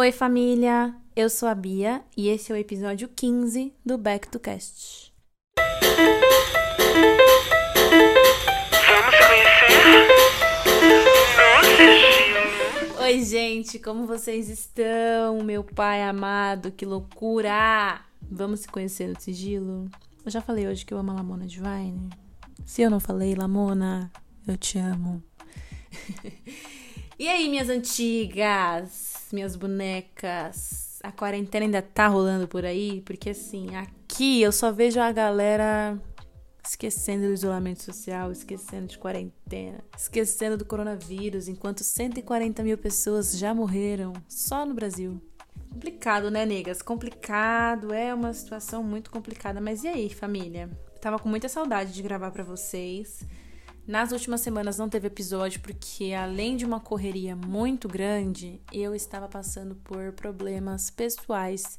Oi, família! Eu sou a Bia e esse é o episódio 15 do Back to Cast. Vamos conhecer? Nossa, Oi, gente, como vocês estão? Meu pai amado, que loucura! Vamos se conhecer no sigilo? Eu já falei hoje que eu amo a Lamona Divine. Se eu não falei, Lamona, eu te amo. e aí, minhas antigas, minhas bonecas? A quarentena ainda tá rolando por aí? Porque assim, aqui eu só vejo a galera esquecendo do isolamento social, esquecendo de quarentena, esquecendo do coronavírus, enquanto 140 mil pessoas já morreram só no Brasil. Complicado, né, negas? Complicado, é uma situação muito complicada. Mas e aí, família? Tava com muita saudade de gravar para vocês. Nas últimas semanas não teve episódio porque, além de uma correria muito grande, eu estava passando por problemas pessoais,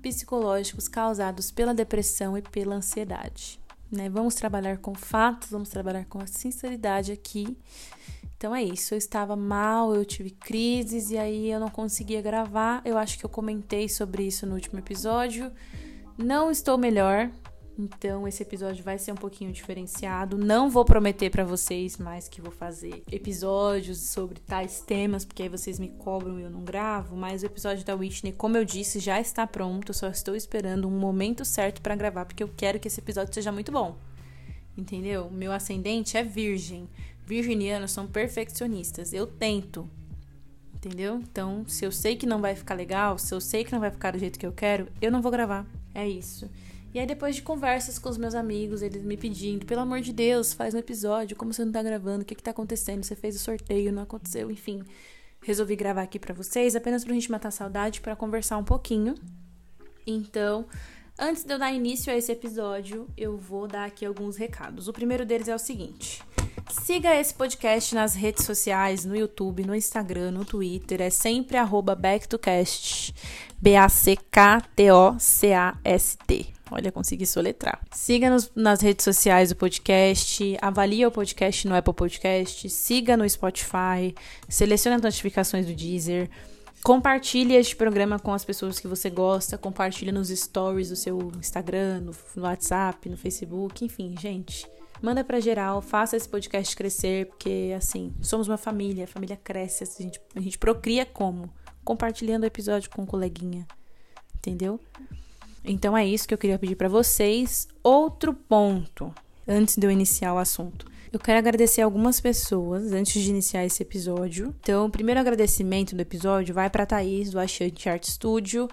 psicológicos causados pela depressão e pela ansiedade. Né? Vamos trabalhar com fatos, vamos trabalhar com a sinceridade aqui. Então é isso, eu estava mal, eu tive crises e aí eu não conseguia gravar. Eu acho que eu comentei sobre isso no último episódio. Não estou melhor, então esse episódio vai ser um pouquinho diferenciado. Não vou prometer para vocês mais que vou fazer episódios sobre tais temas, porque aí vocês me cobram e eu não gravo, mas o episódio da Whitney, como eu disse, já está pronto, só estou esperando um momento certo para gravar, porque eu quero que esse episódio seja muito bom. Entendeu? Meu ascendente é virgem. Virginianos são perfeccionistas. Eu tento. Entendeu? Então, se eu sei que não vai ficar legal, se eu sei que não vai ficar do jeito que eu quero, eu não vou gravar. É isso. E aí, depois de conversas com os meus amigos, eles me pedindo, pelo amor de Deus, faz um episódio, como você não tá gravando, o que que tá acontecendo? Você fez o sorteio, não aconteceu, enfim. Resolvi gravar aqui para vocês, apenas pra gente matar saudade, para conversar um pouquinho. Então, antes de eu dar início a esse episódio, eu vou dar aqui alguns recados. O primeiro deles é o seguinte. Siga esse podcast nas redes sociais, no YouTube, no Instagram, no Twitter. É sempre arroba backtocast. B-A-C-K-T-O-C-A-S-T. Olha, consegui soletrar. Siga nos, nas redes sociais o podcast, avalie o podcast no Apple Podcast, siga no Spotify, selecione as notificações do Deezer, compartilhe este programa com as pessoas que você gosta, compartilhe nos stories do seu Instagram, no, no WhatsApp, no Facebook, enfim, gente. Manda pra geral, faça esse podcast crescer, porque assim, somos uma família, a família cresce, a gente, a gente procria como? Compartilhando o episódio com um coleguinha, entendeu? Então é isso que eu queria pedir para vocês. Outro ponto, antes de eu iniciar o assunto. Eu quero agradecer algumas pessoas antes de iniciar esse episódio. Então, o primeiro agradecimento do episódio vai para Thaís do Achante Art Studio.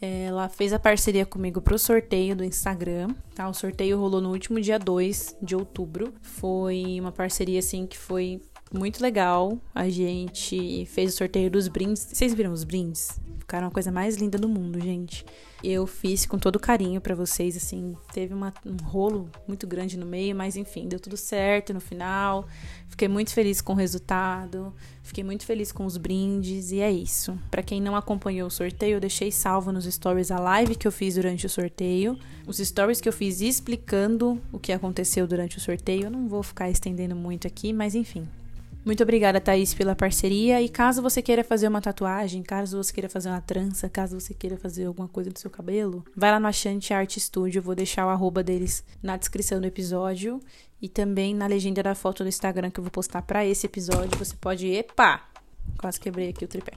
Ela fez a parceria comigo pro sorteio do Instagram, tá? O sorteio rolou no último dia 2 de outubro. Foi uma parceria assim que foi muito legal. A gente fez o sorteio dos brindes. Vocês viram os brindes? Ficaram a coisa mais linda do mundo, gente. Eu fiz com todo carinho para vocês, assim, teve uma, um rolo muito grande no meio, mas enfim, deu tudo certo no final. Fiquei muito feliz com o resultado, fiquei muito feliz com os brindes e é isso. Para quem não acompanhou o sorteio, eu deixei salvo nos stories a live que eu fiz durante o sorteio, os stories que eu fiz explicando o que aconteceu durante o sorteio. Eu não vou ficar estendendo muito aqui, mas enfim, muito obrigada, Thaís, pela parceria. E caso você queira fazer uma tatuagem, caso você queira fazer uma trança, caso você queira fazer alguma coisa no seu cabelo, vai lá no Achante Art Studio. Vou deixar o arroba deles na descrição do episódio e também na legenda da foto do Instagram que eu vou postar para esse episódio. Você pode. Epa! Quase quebrei aqui o tripé.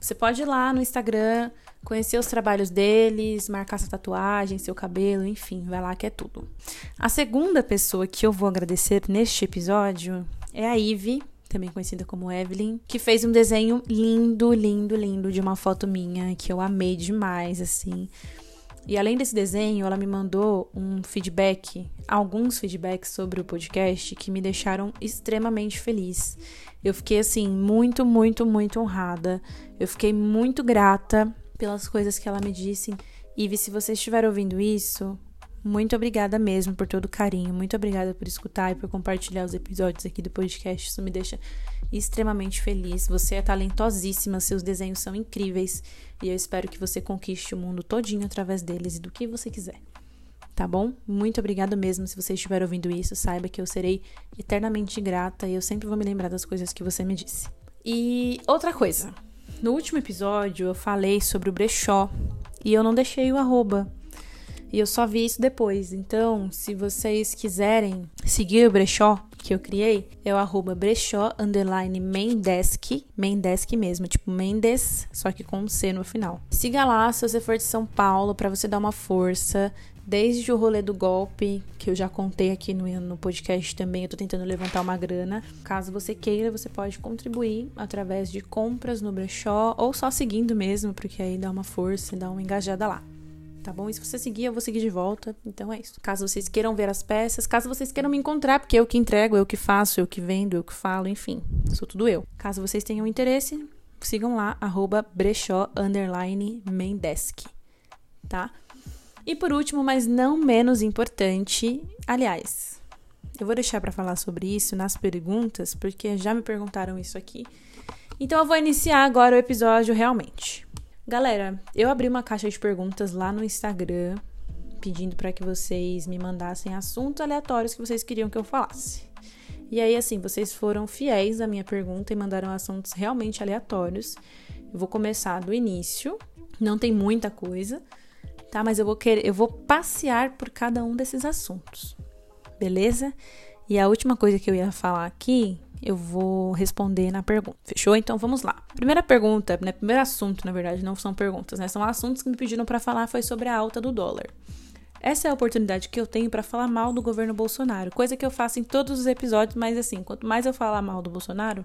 Você pode ir lá no Instagram, conhecer os trabalhos deles, marcar sua tatuagem, seu cabelo, enfim, vai lá que é tudo. A segunda pessoa que eu vou agradecer neste episódio é a Ive, também conhecida como Evelyn, que fez um desenho lindo, lindo, lindo de uma foto minha que eu amei demais, assim. E além desse desenho, ela me mandou um feedback, alguns feedbacks sobre o podcast que me deixaram extremamente feliz. Eu fiquei assim muito, muito, muito honrada. Eu fiquei muito grata pelas coisas que ela me disse. Ive, se você estiver ouvindo isso, muito obrigada mesmo por todo o carinho. Muito obrigada por escutar e por compartilhar os episódios aqui do podcast. Isso me deixa extremamente feliz. Você é talentosíssima, seus desenhos são incríveis e eu espero que você conquiste o mundo todinho através deles e do que você quiser. Tá bom? Muito obrigada mesmo. Se você estiver ouvindo isso, saiba que eu serei eternamente grata e eu sempre vou me lembrar das coisas que você me disse. E outra coisa, no último episódio eu falei sobre o brechó e eu não deixei o arroba. E eu só vi isso depois. Então, se vocês quiserem seguir o brechó que eu criei, é o arroba brechó underline maindesk, maindesk mesmo, tipo Mendes, só que com um C no final. Siga lá se você for de São Paulo para você dar uma força. Desde o rolê do golpe, que eu já contei aqui no, no podcast também, eu tô tentando levantar uma grana. Caso você queira, você pode contribuir através de compras no brechó ou só seguindo mesmo, porque aí dá uma força e dá uma engajada lá tá bom? E se você seguir, eu vou seguir de volta. Então é isso. Caso vocês queiram ver as peças, caso vocês queiram me encontrar, porque eu que entrego, eu que faço, eu que vendo, eu que falo, enfim, sou tudo eu. Caso vocês tenham interesse, sigam lá, arroba brechó, underline, maindesk, tá? E por último, mas não menos importante, aliás, eu vou deixar para falar sobre isso nas perguntas, porque já me perguntaram isso aqui. Então eu vou iniciar agora o episódio realmente. Galera, eu abri uma caixa de perguntas lá no Instagram, pedindo para que vocês me mandassem assuntos aleatórios que vocês queriam que eu falasse. E aí, assim, vocês foram fiéis à minha pergunta e mandaram assuntos realmente aleatórios. Eu vou começar do início, não tem muita coisa, tá? Mas eu vou querer, eu vou passear por cada um desses assuntos, beleza? E a última coisa que eu ia falar aqui eu vou responder na pergunta. Fechou? Então vamos lá. Primeira pergunta, né? Primeiro assunto, na verdade, não são perguntas, né? São assuntos que me pediram para falar foi sobre a alta do dólar. Essa é a oportunidade que eu tenho para falar mal do governo Bolsonaro, coisa que eu faço em todos os episódios, mas assim, quanto mais eu falar mal do Bolsonaro,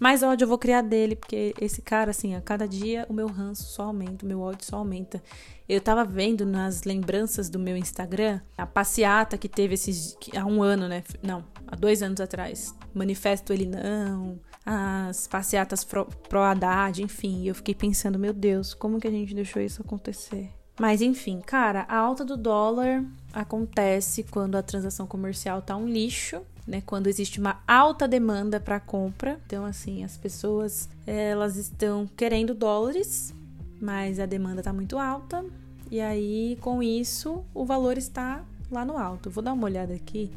mais ódio eu vou criar dele, porque esse cara, assim, a cada dia o meu ranço só aumenta, o meu ódio só aumenta. Eu tava vendo nas lembranças do meu Instagram a passeata que teve esses. há um ano, né? Não, há dois anos atrás. Manifesto ele não, as passeatas pro Haddad, enfim. Eu fiquei pensando, meu Deus, como que a gente deixou isso acontecer? Mas enfim, cara, a alta do dólar acontece quando a transação comercial tá um lixo, né? Quando existe uma alta demanda para compra. Então, assim, as pessoas elas estão querendo dólares, mas a demanda tá muito alta. E aí, com isso, o valor está lá no alto. Vou dar uma olhada aqui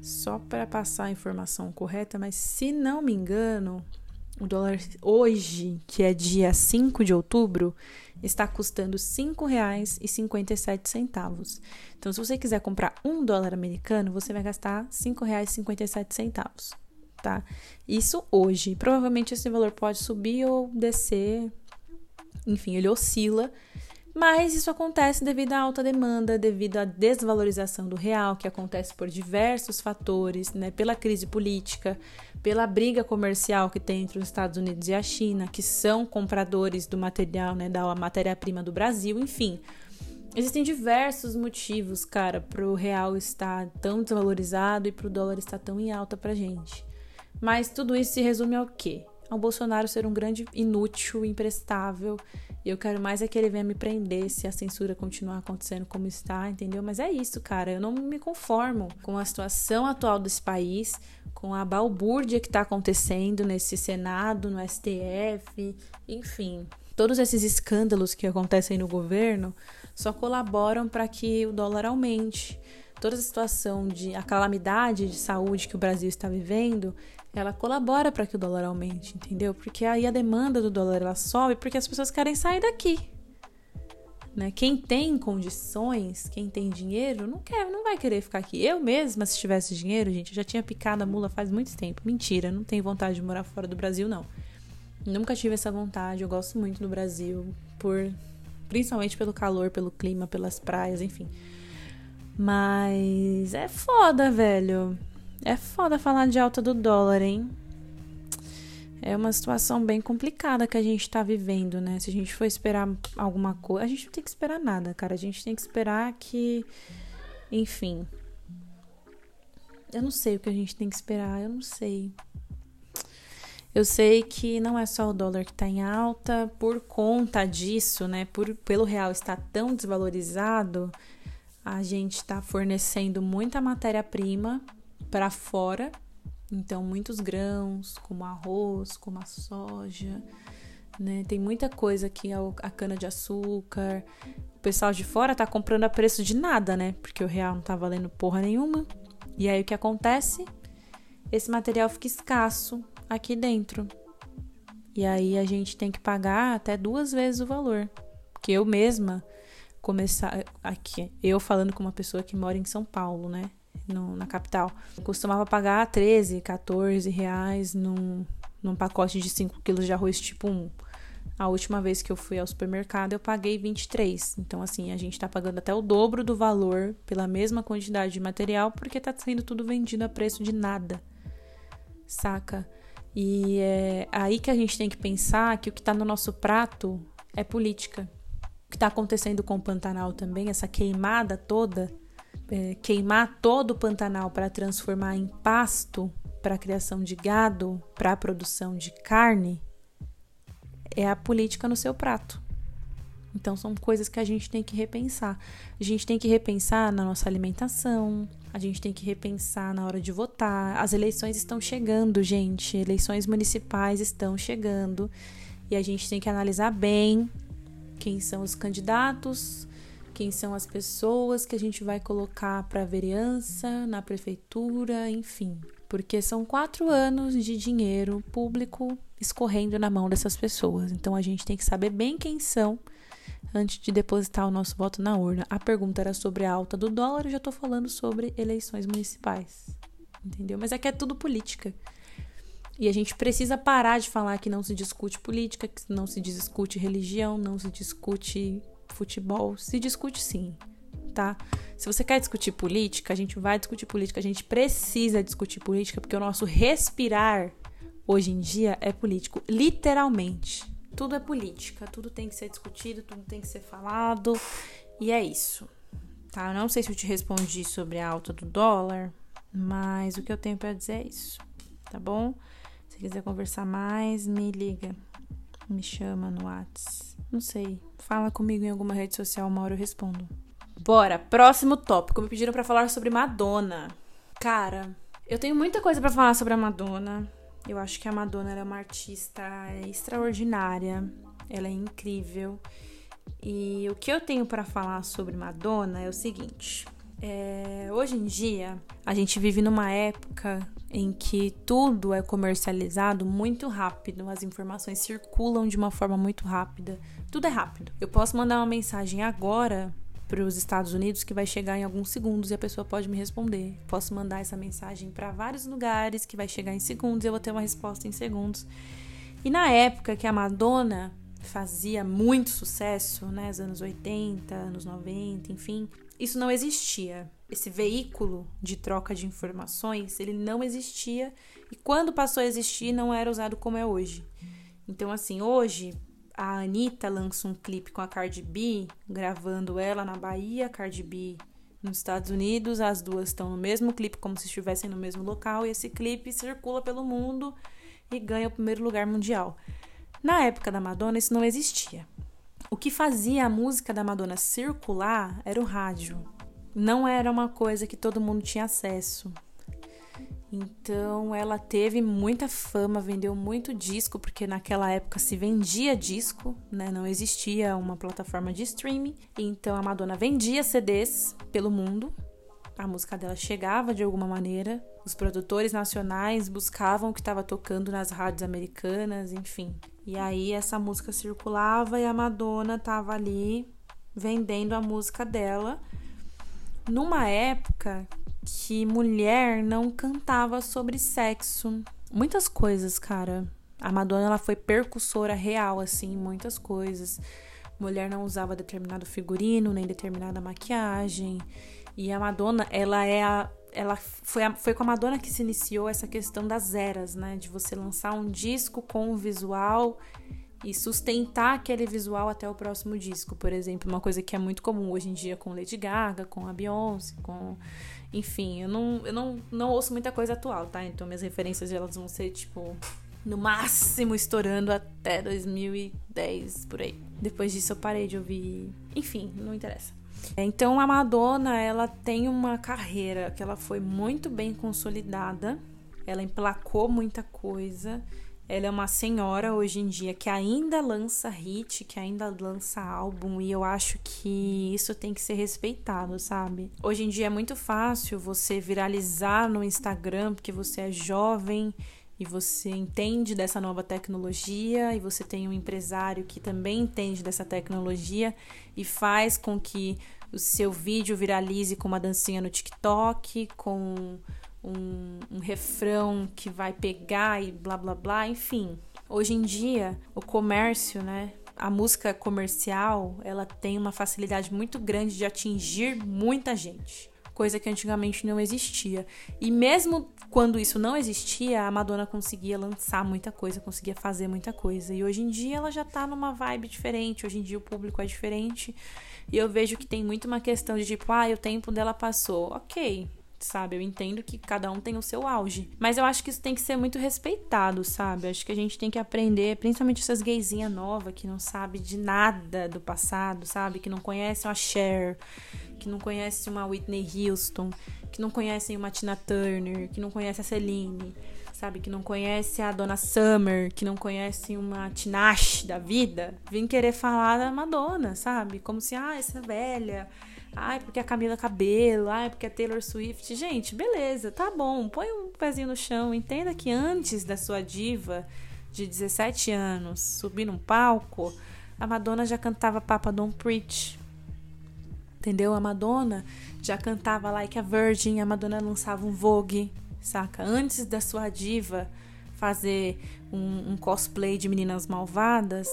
só para passar a informação correta, mas se não me engano, o dólar hoje, que é dia 5 de outubro, está custando R$ 5,57. Então, se você quiser comprar um dólar americano, você vai gastar R$ 5,57, tá? Isso hoje. Provavelmente esse valor pode subir ou descer. Enfim, ele oscila mas isso acontece devido à alta demanda, devido à desvalorização do real, que acontece por diversos fatores, né? pela crise política, pela briga comercial que tem entre os Estados Unidos e a China, que são compradores do material, né, da matéria-prima do Brasil, enfim. Existem diversos motivos, cara, para o real estar tão desvalorizado e para o dólar estar tão em alta para gente. Mas tudo isso se resume ao quê? Ao Bolsonaro ser um grande inútil, imprestável e eu quero mais é que ele venha me prender se a censura continuar acontecendo como está, entendeu? Mas é isso, cara. Eu não me conformo com a situação atual desse país, com a balbúrdia que está acontecendo nesse Senado, no STF, enfim. Todos esses escândalos que acontecem no governo só colaboram para que o dólar aumente. Toda a situação de a calamidade de saúde que o Brasil está vivendo ela colabora para que o dólar aumente, entendeu? Porque aí a demanda do dólar ela sobe porque as pessoas querem sair daqui. Né? Quem tem condições, quem tem dinheiro, não quer, não vai querer ficar aqui. Eu mesma, se tivesse dinheiro, gente, eu já tinha picado a mula faz muito tempo. Mentira, não tenho vontade de morar fora do Brasil, não. Nunca tive essa vontade. Eu gosto muito do Brasil, por principalmente pelo calor, pelo clima, pelas praias, enfim. Mas é foda, velho. É foda falar de alta do dólar, hein? É uma situação bem complicada que a gente tá vivendo, né? Se a gente for esperar alguma coisa. A gente não tem que esperar nada, cara. A gente tem que esperar que. Enfim. Eu não sei o que a gente tem que esperar, eu não sei. Eu sei que não é só o dólar que está em alta, por conta disso, né? Por, pelo real estar tão desvalorizado, a gente está fornecendo muita matéria-prima para fora. Então, muitos grãos, como arroz, como a soja, né? Tem muita coisa aqui, a cana de açúcar. O pessoal de fora tá comprando a preço de nada, né? Porque o real não tá valendo porra nenhuma. E aí o que acontece? Esse material fica escasso aqui dentro. E aí a gente tem que pagar até duas vezes o valor. Porque eu mesma começar aqui, eu falando com uma pessoa que mora em São Paulo, né? No, na capital. Eu costumava pagar 13, 14 reais num, num pacote de 5 quilos de arroz tipo 1. A última vez que eu fui ao supermercado, eu paguei 23. Então, assim, a gente tá pagando até o dobro do valor pela mesma quantidade de material, porque tá sendo tudo vendido a preço de nada. Saca? E é aí que a gente tem que pensar que o que tá no nosso prato é política. O que tá acontecendo com o Pantanal também, essa queimada toda, é, queimar todo o Pantanal para transformar em pasto para a criação de gado, para a produção de carne, é a política no seu prato. Então são coisas que a gente tem que repensar. A gente tem que repensar na nossa alimentação, a gente tem que repensar na hora de votar. As eleições estão chegando, gente. Eleições municipais estão chegando. E a gente tem que analisar bem quem são os candidatos, quem são as pessoas que a gente vai colocar para vereança, na prefeitura, enfim. Porque são quatro anos de dinheiro público escorrendo na mão dessas pessoas. Então a gente tem que saber bem quem são antes de depositar o nosso voto na urna. A pergunta era sobre a alta do dólar, eu já estou falando sobre eleições municipais. Entendeu? Mas aqui é tudo política. E a gente precisa parar de falar que não se discute política, que não se discute religião, não se discute futebol. Se discute sim, tá? Se você quer discutir política, a gente vai discutir política, a gente precisa discutir política, porque o nosso respirar hoje em dia é político, literalmente. Tudo é política, tudo tem que ser discutido, tudo tem que ser falado, e é isso. Tá? Eu não sei se eu te respondi sobre a alta do dólar, mas o que eu tenho para dizer é isso, tá bom? Se quiser conversar mais, me liga, me chama no Whats. Não sei, fala comigo em alguma rede social, uma hora eu respondo. Bora, próximo tópico. Me pediram para falar sobre Madonna. Cara, eu tenho muita coisa para falar sobre a Madonna. Eu acho que a Madonna é uma artista extraordinária, ela é incrível. E o que eu tenho para falar sobre Madonna é o seguinte: é, hoje em dia a gente vive numa época em que tudo é comercializado muito rápido, as informações circulam de uma forma muito rápida, tudo é rápido. Eu posso mandar uma mensagem agora para os Estados Unidos que vai chegar em alguns segundos e a pessoa pode me responder. Posso mandar essa mensagem para vários lugares que vai chegar em segundos e eu vou ter uma resposta em segundos. E na época que a Madonna fazia muito sucesso, né, nos anos 80, anos 90, enfim, isso não existia. Esse veículo de troca de informações, ele não existia e quando passou a existir não era usado como é hoje. Então assim, hoje a Anitta lança um clipe com a Cardi B, gravando ela na Bahia, Cardi B nos Estados Unidos. As duas estão no mesmo clipe, como se estivessem no mesmo local, e esse clipe circula pelo mundo e ganha o primeiro lugar mundial. Na época da Madonna, isso não existia. O que fazia a música da Madonna circular era o rádio. Não era uma coisa que todo mundo tinha acesso. Então ela teve muita fama, vendeu muito disco, porque naquela época se vendia disco, né? Não existia uma plataforma de streaming. Então a Madonna vendia CDs pelo mundo. A música dela chegava de alguma maneira. Os produtores nacionais buscavam o que estava tocando nas rádios americanas, enfim. E aí essa música circulava e a Madonna estava ali vendendo a música dela numa época que mulher não cantava sobre sexo. Muitas coisas, cara. A Madonna ela foi percussora real, assim, muitas coisas. Mulher não usava determinado figurino, nem determinada maquiagem. E a Madonna, ela é a. Ela foi, a, foi com a Madonna que se iniciou essa questão das eras, né? De você lançar um disco com um visual e sustentar aquele visual até o próximo disco, por exemplo, uma coisa que é muito comum hoje em dia com Lady Gaga, com a Beyoncé, com enfim, eu não, eu não, não ouço muita coisa atual, tá? Então minhas referências elas vão ser tipo no máximo estourando até 2010 por aí. Depois disso eu parei de ouvir, enfim, não interessa. Então a Madonna, ela tem uma carreira que ela foi muito bem consolidada. Ela emplacou muita coisa ela é uma senhora hoje em dia que ainda lança hit, que ainda lança álbum, e eu acho que isso tem que ser respeitado, sabe? Hoje em dia é muito fácil você viralizar no Instagram porque você é jovem e você entende dessa nova tecnologia e você tem um empresário que também entende dessa tecnologia e faz com que o seu vídeo viralize com uma dancinha no TikTok, com um, um refrão que vai pegar e blá blá blá, enfim. Hoje em dia, o comércio, né? A música comercial, ela tem uma facilidade muito grande de atingir muita gente coisa que antigamente não existia. E mesmo quando isso não existia, a Madonna conseguia lançar muita coisa, conseguia fazer muita coisa. E hoje em dia ela já tá numa vibe diferente, hoje em dia o público é diferente. E eu vejo que tem muito uma questão de tipo, ah, o tempo dela passou. Ok, sabe? Eu entendo que cada um tem o seu auge. Mas eu acho que isso tem que ser muito respeitado, sabe? Acho que a gente tem que aprender, principalmente essas gaysinhas novas que não sabe de nada do passado, sabe? Que não conhecem a Cher, que não conhecem uma Whitney Houston, que não conhecem uma Tina Turner, que não conhecem a Celine, sabe? Que não conhece a Donna Summer, que não conhecem uma Tinashe da vida, vem querer falar da Madonna, sabe? Como se, ah, essa velha Ai, porque a Camila Cabelo, ai, porque a Taylor Swift. Gente, beleza, tá bom. Põe um pezinho no chão. Entenda que antes da sua diva de 17 anos subir num palco, a Madonna já cantava Papa Don't Preach. Entendeu? A Madonna já cantava Like a Virgin, a Madonna lançava um Vogue, saca? Antes da sua diva fazer um, um cosplay de meninas malvadas.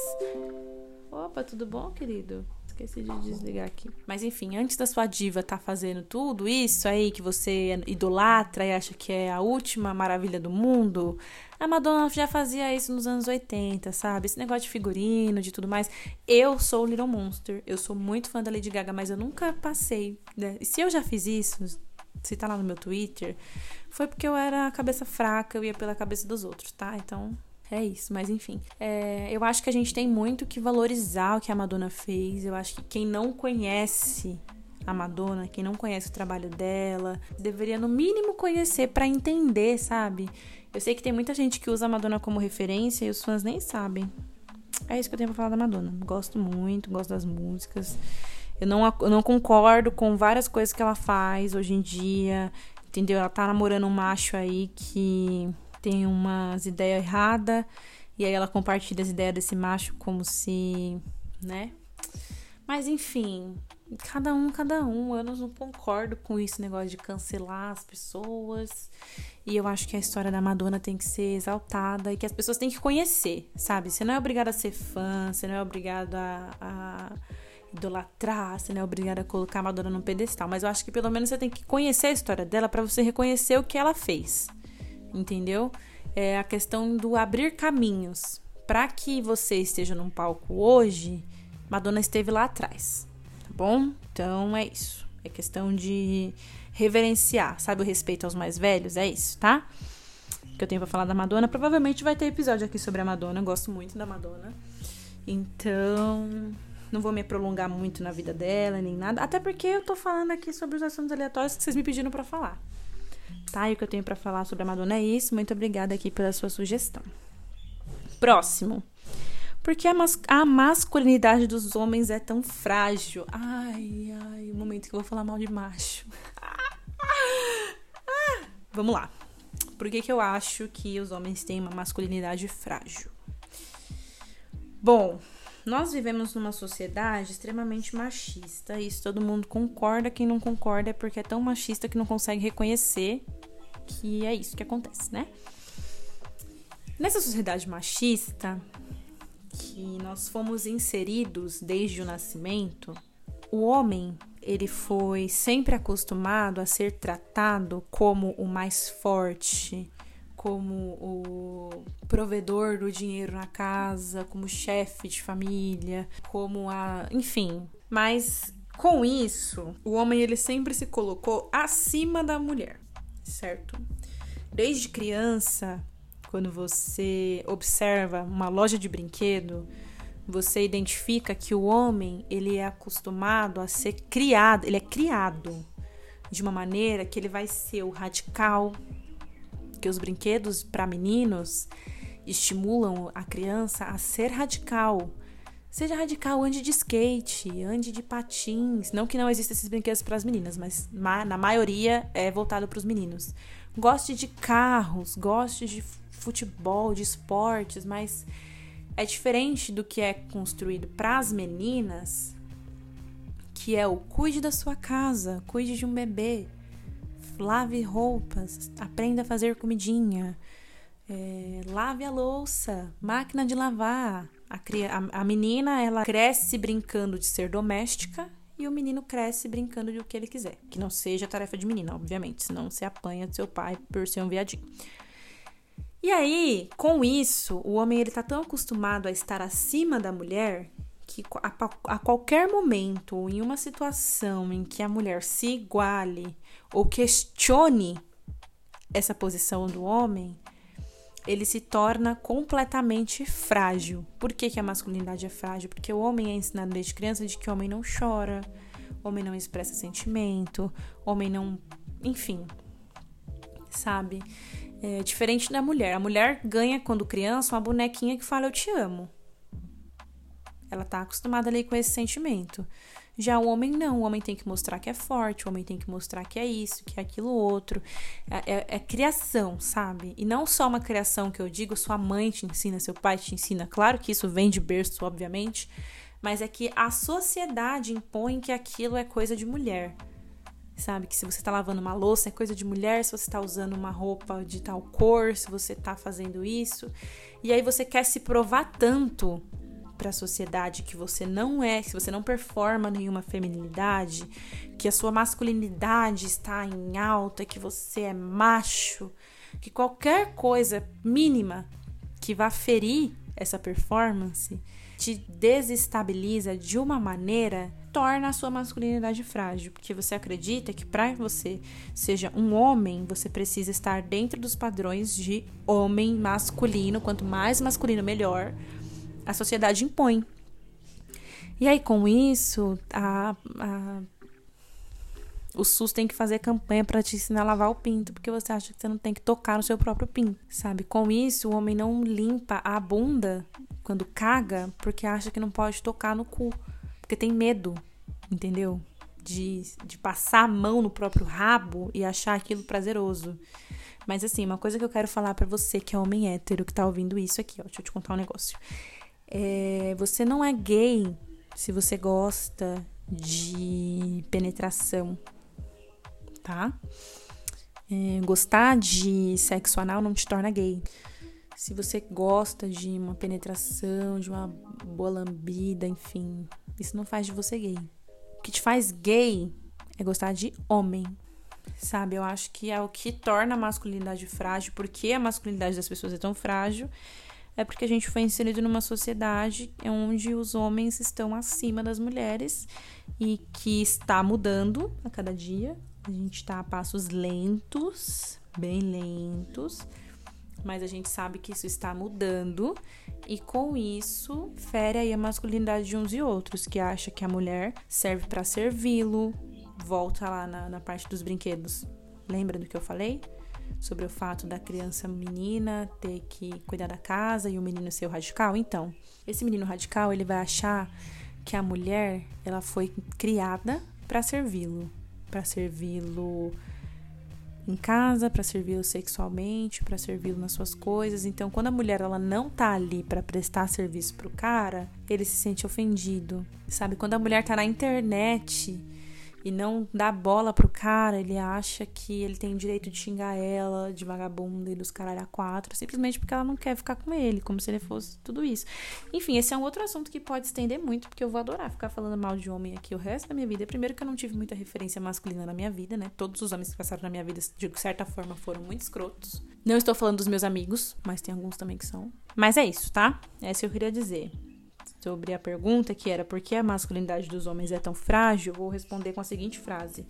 Opa, tudo bom, querido? Esqueci de desligar aqui. Mas enfim, antes da sua diva tá fazendo tudo isso aí que você idolatra e acha que é a última maravilha do mundo, a Madonna já fazia isso nos anos 80, sabe? Esse negócio de figurino, de tudo mais. Eu sou o Little Monster, eu sou muito fã da Lady Gaga, mas eu nunca passei. Né? E se eu já fiz isso, se tá lá no meu Twitter, foi porque eu era cabeça fraca, eu ia pela cabeça dos outros, tá? Então é isso, mas enfim. É, eu acho que a gente tem muito que valorizar o que a Madonna fez. Eu acho que quem não conhece a Madonna, quem não conhece o trabalho dela, deveria no mínimo conhecer para entender, sabe? Eu sei que tem muita gente que usa a Madonna como referência e os fãs nem sabem. É isso que eu tenho pra falar da Madonna. Gosto muito, gosto das músicas. Eu não, eu não concordo com várias coisas que ela faz hoje em dia. Entendeu? Ela tá namorando um macho aí que tem umas ideias erradas e aí ela compartilha as ideias desse macho como se, né? Mas enfim, cada um, cada um. Eu não concordo com esse negócio de cancelar as pessoas. E eu acho que a história da Madonna tem que ser exaltada e que as pessoas têm que conhecer, sabe? Você não é obrigado a ser fã, você não é obrigado a, a idolatrar, você não é obrigado a colocar a Madonna num pedestal. Mas eu acho que pelo menos você tem que conhecer a história dela para você reconhecer o que ela fez entendeu? É a questão do abrir caminhos. Para que você esteja num palco hoje, Madonna esteve lá atrás, tá bom? Então é isso. É questão de reverenciar, sabe o respeito aos mais velhos? É isso, tá? Que eu tenho pra falar da Madonna. Provavelmente vai ter episódio aqui sobre a Madonna. Eu gosto muito da Madonna. Então, não vou me prolongar muito na vida dela, nem nada. Até porque eu tô falando aqui sobre os assuntos aleatórios que vocês me pediram para falar. Tá? E o que eu tenho para falar sobre a Madonna é isso. Muito obrigada aqui pela sua sugestão. Próximo. Porque a, mas a masculinidade dos homens é tão frágil. Ai, ai, o momento que eu vou falar mal de macho. Vamos lá. Por que, que eu acho que os homens têm uma masculinidade frágil? Bom, nós vivemos numa sociedade extremamente machista. Isso todo mundo concorda. Quem não concorda é porque é tão machista que não consegue reconhecer que é isso que acontece, né? Nessa sociedade machista, que nós fomos inseridos desde o nascimento, o homem ele foi sempre acostumado a ser tratado como o mais forte, como o provedor do dinheiro na casa, como chefe de família, como a, enfim. Mas com isso, o homem ele sempre se colocou acima da mulher, certo? Desde criança, quando você observa uma loja de brinquedo, você identifica que o homem ele é acostumado a ser criado, ele é criado de uma maneira que ele vai ser o radical, que os brinquedos para meninos estimulam a criança a ser radical. Seja radical, ande de skate, ande de patins. Não que não existam esses brinquedos para as meninas, mas na maioria é voltado para os meninos. goste de carros, goste de futebol, de esportes, mas é diferente do que é construído para as meninas, que é o cuide da sua casa, cuide de um bebê, lave roupas, aprenda a fazer comidinha, é, lave a louça, máquina de lavar. A, a, a menina ela cresce brincando de ser doméstica e o menino cresce brincando de o que ele quiser. Que não seja tarefa de menina, obviamente, senão você apanha do seu pai por ser um viadinho. E aí, com isso, o homem ele tá tão acostumado a estar acima da mulher que a, a qualquer momento, em uma situação em que a mulher se iguale ou questione essa posição do homem, ele se torna completamente frágil. Por que, que a masculinidade é frágil? Porque o homem é ensinado desde criança de que o homem não chora, homem não expressa sentimento, homem não. Enfim. Sabe? É diferente da mulher. A mulher ganha, quando criança, uma bonequinha que fala eu te amo. Ela tá acostumada ali com esse sentimento. Já o homem não, o homem tem que mostrar que é forte, o homem tem que mostrar que é isso, que é aquilo outro. É, é, é, criação, sabe? E não só uma criação que eu digo, sua mãe te ensina, seu pai te ensina. Claro que isso vem de berço, obviamente, mas é que a sociedade impõe que aquilo é coisa de mulher. Sabe? Que se você tá lavando uma louça é coisa de mulher, se você tá usando uma roupa de tal cor, se você tá fazendo isso. E aí você quer se provar tanto para a sociedade que você não é, que você não performa nenhuma feminilidade, que a sua masculinidade está em alta, que você é macho, que qualquer coisa mínima que vá ferir essa performance te desestabiliza de uma maneira torna a sua masculinidade frágil, porque você acredita que para você seja um homem, você precisa estar dentro dos padrões de homem masculino, quanto mais masculino melhor, a sociedade impõe. E aí, com isso, a, a, o SUS tem que fazer campanha para te ensinar a lavar o pinto, porque você acha que você não tem que tocar no seu próprio pinto, sabe? Com isso, o homem não limpa a bunda quando caga, porque acha que não pode tocar no cu, porque tem medo, entendeu? De, de passar a mão no próprio rabo e achar aquilo prazeroso. Mas assim, uma coisa que eu quero falar para você que é homem hétero que tá ouvindo isso aqui, ó, deixa eu te contar um negócio. É, você não é gay se você gosta de penetração, tá? É, gostar de sexo anal não te torna gay. Se você gosta de uma penetração, de uma boa lambida, enfim, isso não faz de você gay. O que te faz gay é gostar de homem, sabe? Eu acho que é o que torna a masculinidade frágil, porque a masculinidade das pessoas é tão frágil é porque a gente foi inserido numa sociedade onde os homens estão acima das mulheres e que está mudando a cada dia. A gente está a passos lentos, bem lentos, mas a gente sabe que isso está mudando e com isso fere aí a masculinidade de uns e outros, que acha que a mulher serve para servi-lo. Volta lá na, na parte dos brinquedos. Lembra do que eu falei? Sobre o fato da criança menina ter que cuidar da casa e o menino ser o radical. Então, esse menino radical, ele vai achar que a mulher, ela foi criada para servi-lo, para servi-lo em casa, para servi-lo sexualmente, para servi-lo nas suas coisas. Então, quando a mulher ela não tá ali para prestar serviço pro cara, ele se sente ofendido. Sabe? Quando a mulher tá na internet, e não dá bola pro cara, ele acha que ele tem o direito de xingar ela de vagabunda e dos caralho a quatro, simplesmente porque ela não quer ficar com ele, como se ele fosse tudo isso. Enfim, esse é um outro assunto que pode estender muito, porque eu vou adorar ficar falando mal de homem aqui o resto da minha vida. Primeiro que eu não tive muita referência masculina na minha vida, né? Todos os homens que passaram na minha vida, de certa forma, foram muito escrotos. Não estou falando dos meus amigos, mas tem alguns também que são. Mas é isso, tá? É que eu queria dizer sobre a pergunta que era por que a masculinidade dos homens é tão frágil, vou responder com a seguinte frase: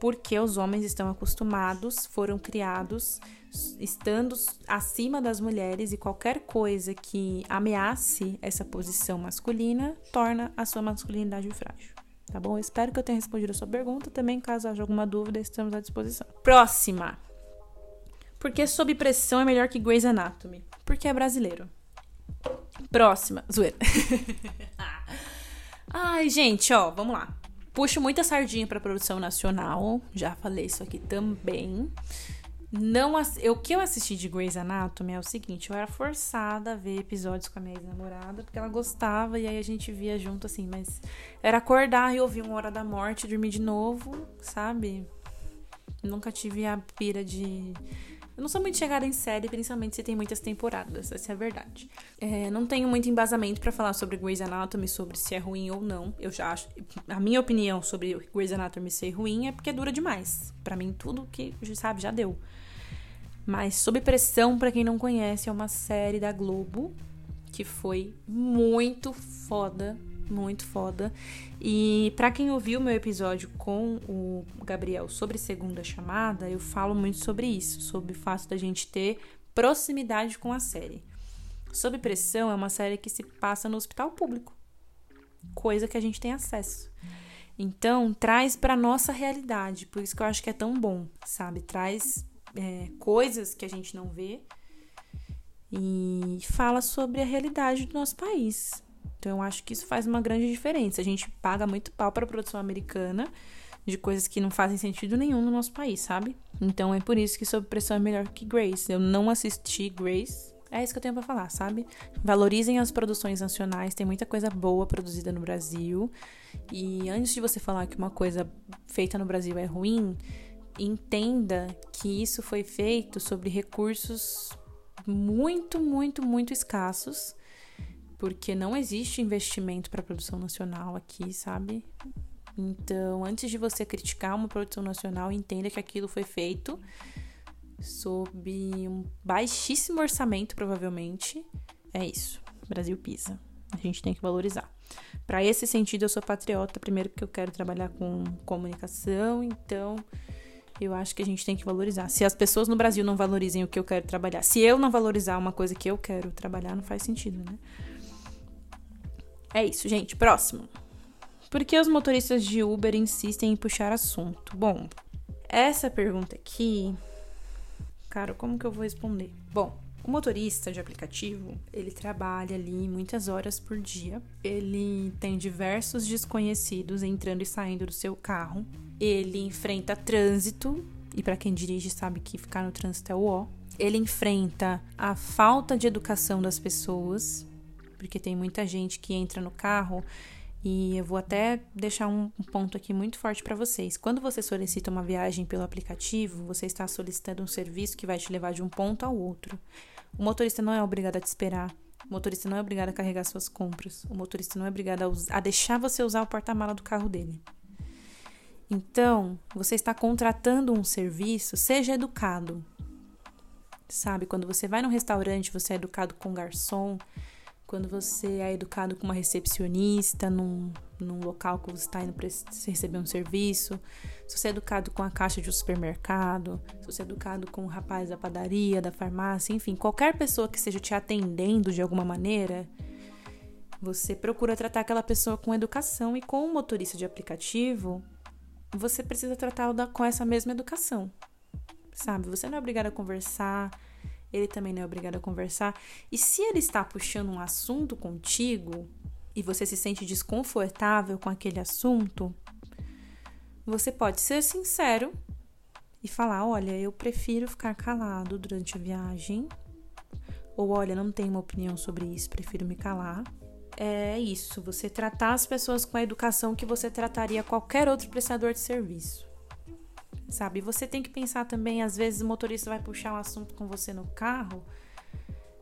porque os homens estão acostumados, foram criados estando acima das mulheres e qualquer coisa que ameace essa posição masculina torna a sua masculinidade frágil. Tá bom? Eu espero que eu tenha respondido a sua pergunta. Também, caso haja alguma dúvida, estamos à disposição. Próxima. Por que sob pressão é melhor que Grey's Anatomy? Porque é brasileiro. Próxima. Zoeira. Ai, gente, ó, vamos lá. Puxo muita sardinha pra produção nacional. Já falei isso aqui também. não eu, o que eu assisti de Grey's Anatomy é o seguinte, eu era forçada a ver episódios com a minha ex-namorada, porque ela gostava e aí a gente via junto assim, mas era acordar e ouvir uma hora da morte, dormir de novo, sabe? Nunca tive a pira de eu não sou muito chegada em série, principalmente se tem muitas temporadas, essa é a verdade. É, não tenho muito embasamento para falar sobre Grey's Anatomy, sobre se é ruim ou não. Eu já acho. A minha opinião sobre Grey's Anatomy ser ruim é porque dura demais. Para mim, tudo que, sabe, já deu. Mas Sob Pressão, para quem não conhece, é uma série da Globo que foi muito foda muito foda. E para quem ouviu meu episódio com o Gabriel sobre segunda chamada, eu falo muito sobre isso, sobre o fato da gente ter proximidade com a série. Sob Pressão é uma série que se passa no hospital público, coisa que a gente tem acesso. Então, traz para nossa realidade, por isso que eu acho que é tão bom, sabe? Traz é, coisas que a gente não vê e fala sobre a realidade do nosso país. Então eu acho que isso faz uma grande diferença. A gente paga muito pau para a produção americana de coisas que não fazem sentido nenhum no nosso país, sabe? Então é por isso que Sob Pressão é melhor que Grace. Eu não assisti Grace. É isso que eu tenho para falar, sabe? Valorizem as produções nacionais, tem muita coisa boa produzida no Brasil. E antes de você falar que uma coisa feita no Brasil é ruim, entenda que isso foi feito sobre recursos muito, muito, muito escassos porque não existe investimento para produção nacional aqui, sabe? Então, antes de você criticar uma produção nacional, entenda que aquilo foi feito sob um baixíssimo orçamento, provavelmente. É isso. Brasil pisa. A gente tem que valorizar. Para esse sentido, eu sou patriota, primeiro porque eu quero trabalhar com comunicação, então eu acho que a gente tem que valorizar. Se as pessoas no Brasil não valorizem o que eu quero trabalhar, se eu não valorizar uma coisa que eu quero trabalhar, não faz sentido, né? É isso, gente. Próximo. Por que os motoristas de Uber insistem em puxar assunto? Bom, essa pergunta aqui. Cara, como que eu vou responder? Bom, o motorista de aplicativo, ele trabalha ali muitas horas por dia. Ele tem diversos desconhecidos entrando e saindo do seu carro. Ele enfrenta trânsito, e para quem dirige sabe que ficar no trânsito é o ó. Ele enfrenta a falta de educação das pessoas, porque tem muita gente que entra no carro e eu vou até deixar um, ponto aqui muito forte para vocês. Quando você solicita uma viagem pelo aplicativo, você está solicitando um serviço que vai te levar de um ponto ao outro. O motorista não é obrigado a te esperar. O motorista não é obrigado a carregar suas compras. O motorista não é obrigado a, a deixar você usar o porta-mala do carro dele. Então, você está contratando um serviço, seja educado. Sabe, quando você vai num restaurante, você é educado com garçom, quando você é educado com uma recepcionista num, num local que você está indo para receber um serviço, se você é educado com a caixa de um supermercado, se você é educado com o rapaz da padaria, da farmácia, enfim, qualquer pessoa que esteja te atendendo de alguma maneira, você procura tratar aquela pessoa com educação e com o motorista de aplicativo, você precisa tratá-lo com essa mesma educação. Sabe? Você não é obrigado a conversar, ele também não é obrigado a conversar. E se ele está puxando um assunto contigo e você se sente desconfortável com aquele assunto, você pode ser sincero e falar: olha, eu prefiro ficar calado durante a viagem. Ou olha, não tenho uma opinião sobre isso, prefiro me calar. É isso, você tratar as pessoas com a educação que você trataria qualquer outro prestador de serviço sabe? Você tem que pensar também, às vezes o motorista vai puxar um assunto com você no carro.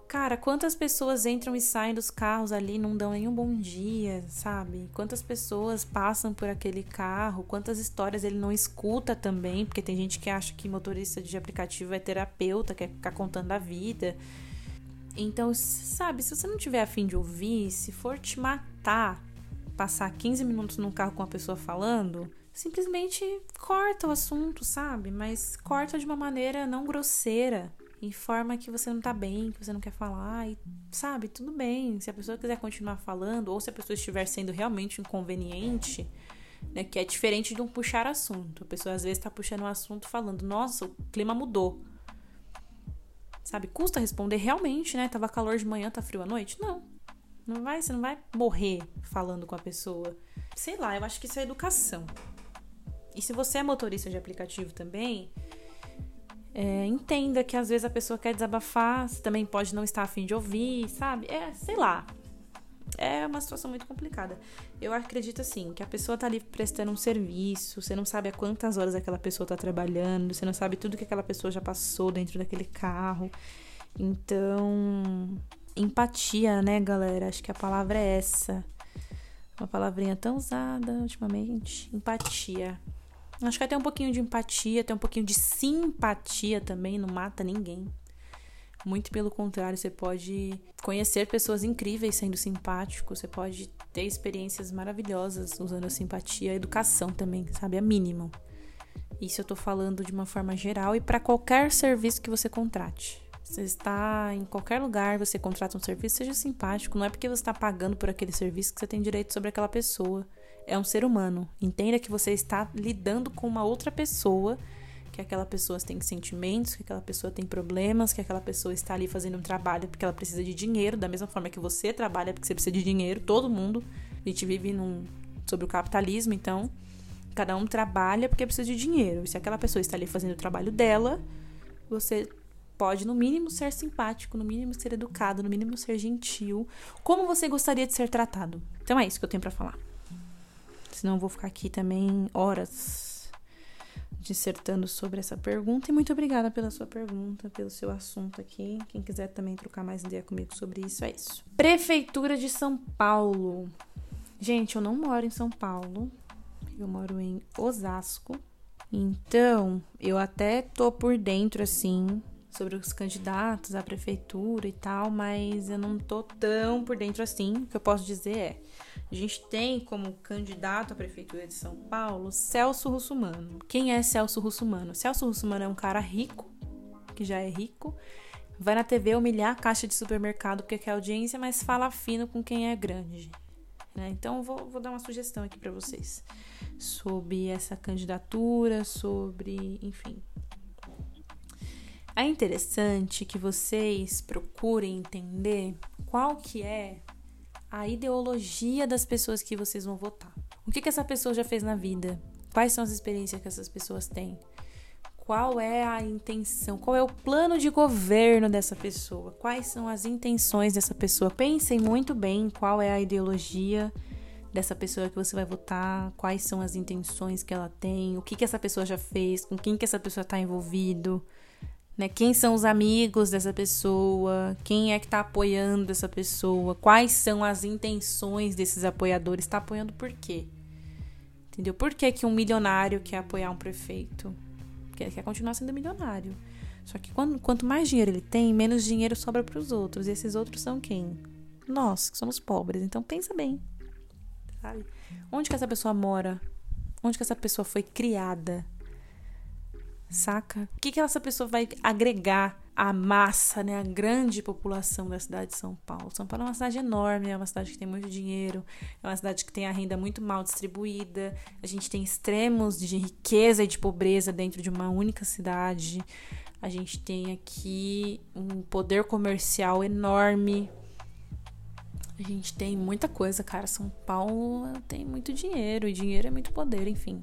Cara, quantas pessoas entram e saem dos carros ali, não dão nenhum bom dia, sabe? Quantas pessoas passam por aquele carro, quantas histórias ele não escuta também, porque tem gente que acha que motorista de aplicativo é terapeuta, quer ficar contando a vida. Então, sabe, se você não tiver afim de ouvir, se for te matar, passar 15 minutos num carro com uma pessoa falando, simplesmente corta o assunto, sabe? Mas corta de uma maneira não grosseira, em forma que você não tá bem, que você não quer falar, e sabe? Tudo bem. Se a pessoa quiser continuar falando, ou se a pessoa estiver sendo realmente inconveniente, né? Que é diferente de um puxar assunto. A pessoa às vezes tá puxando um assunto falando, nossa, o clima mudou. Sabe? Custa responder realmente, né? Tava calor de manhã, tá frio à noite? Não. Não vai, você não vai morrer falando com a pessoa. Sei lá, eu acho que isso é educação. E se você é motorista de aplicativo também, É, entenda que às vezes a pessoa quer desabafar, você também pode não estar afim de ouvir, sabe? É, sei lá. É uma situação muito complicada. Eu acredito assim, que a pessoa tá ali prestando um serviço, você não sabe há quantas horas aquela pessoa tá trabalhando, você não sabe tudo que aquela pessoa já passou dentro daquele carro. Então, empatia, né, galera? Acho que a palavra é essa. Uma palavrinha tão usada ultimamente. Empatia. Acho que até um pouquinho de empatia, até um pouquinho de simpatia também não mata ninguém. Muito pelo contrário, você pode conhecer pessoas incríveis sendo simpático, você pode ter experiências maravilhosas usando a simpatia, a educação também, sabe? É mínimo. Isso eu tô falando de uma forma geral e para qualquer serviço que você contrate. Você está em qualquer lugar, você contrata um serviço, seja simpático. Não é porque você está pagando por aquele serviço que você tem direito sobre aquela pessoa é um ser humano. Entenda que você está lidando com uma outra pessoa, que aquela pessoa tem sentimentos, que aquela pessoa tem problemas, que aquela pessoa está ali fazendo um trabalho porque ela precisa de dinheiro, da mesma forma que você trabalha porque você precisa de dinheiro, todo mundo. A gente vive num, sobre o capitalismo, então cada um trabalha porque precisa de dinheiro. E se aquela pessoa está ali fazendo o trabalho dela, você pode, no mínimo, ser simpático, no mínimo, ser educado, no mínimo, ser gentil, como você gostaria de ser tratado. Então é isso que eu tenho para falar. Senão eu vou ficar aqui também horas dissertando sobre essa pergunta. E muito obrigada pela sua pergunta, pelo seu assunto aqui. Quem quiser também trocar mais ideia comigo sobre isso, é isso. Prefeitura de São Paulo. Gente, eu não moro em São Paulo. Eu moro em Osasco. Então, eu até tô por dentro, assim, sobre os candidatos à prefeitura e tal, mas eu não tô tão por dentro assim. O que eu posso dizer é: a gente tem como candidato à prefeitura de São Paulo Celso Russumano. Quem é Celso Russumano? Celso Russumano é um cara rico, que já é rico, vai na TV humilhar a caixa de supermercado porque quer audiência, mas fala fino com quem é grande. Né? Então, vou, vou dar uma sugestão aqui para vocês sobre essa candidatura, sobre, enfim, é interessante que vocês procurem entender qual que é a ideologia das pessoas que vocês vão votar. O que, que essa pessoa já fez na vida? Quais são as experiências que essas pessoas têm? Qual é a intenção? Qual é o plano de governo dessa pessoa? Quais são as intenções dessa pessoa? Pensem muito bem qual é a ideologia dessa pessoa que você vai votar, quais são as intenções que ela tem, o que, que essa pessoa já fez, com quem que essa pessoa está envolvido né? Quem são os amigos dessa pessoa? Quem é que está apoiando essa pessoa? Quais são as intenções desses apoiadores? Está apoiando por quê? Entendeu? Por que, que um milionário quer apoiar um prefeito? Porque ele quer continuar sendo milionário. Só que quando, quanto mais dinheiro ele tem, menos dinheiro sobra para os outros. E esses outros são quem? Nós, que somos pobres. Então pensa bem. Sabe? Onde que essa pessoa mora? Onde que essa pessoa foi criada? Saca? O que, que essa pessoa vai agregar à massa, né, a grande população da cidade de São Paulo? São Paulo é uma cidade enorme, é uma cidade que tem muito dinheiro, é uma cidade que tem a renda muito mal distribuída, a gente tem extremos de riqueza e de pobreza dentro de uma única cidade. A gente tem aqui um poder comercial enorme. A gente tem muita coisa, cara. São Paulo tem muito dinheiro, e dinheiro é muito poder, enfim.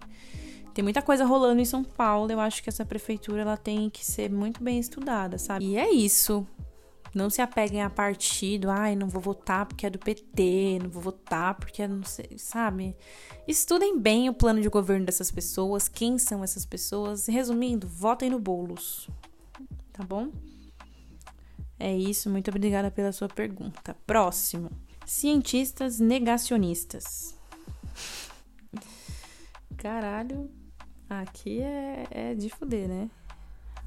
Tem muita coisa rolando em São Paulo. Eu acho que essa prefeitura ela tem que ser muito bem estudada, sabe? E é isso. Não se apeguem a partido, ai, não vou votar porque é do PT, não vou votar porque é não sei, sabe? Estudem bem o plano de governo dessas pessoas, quem são essas pessoas. Resumindo, votem no Bolos. Tá bom? É isso, muito obrigada pela sua pergunta. Próximo. Cientistas negacionistas. Caralho, Aqui é, é de fuder, né?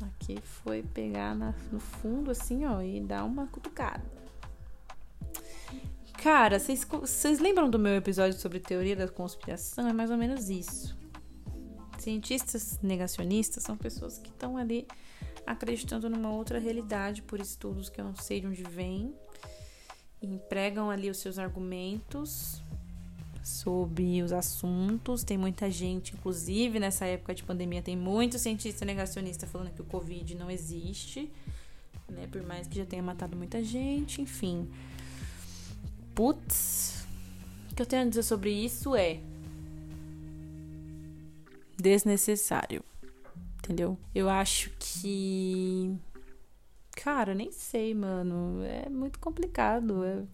Aqui foi pegar na, no fundo assim, ó, e dar uma cutucada. Cara, vocês lembram do meu episódio sobre teoria da conspiração? É mais ou menos isso. Cientistas negacionistas são pessoas que estão ali acreditando numa outra realidade por estudos que eu não sei de onde vem. E empregam ali os seus argumentos sobre os assuntos. Tem muita gente, inclusive nessa época de pandemia, tem muito cientista negacionista falando que o Covid não existe, né? Por mais que já tenha matado muita gente, enfim. Putz, o que eu tenho a dizer sobre isso é desnecessário. entendeu? Eu acho que. Cara, nem sei, mano. É muito complicado. É,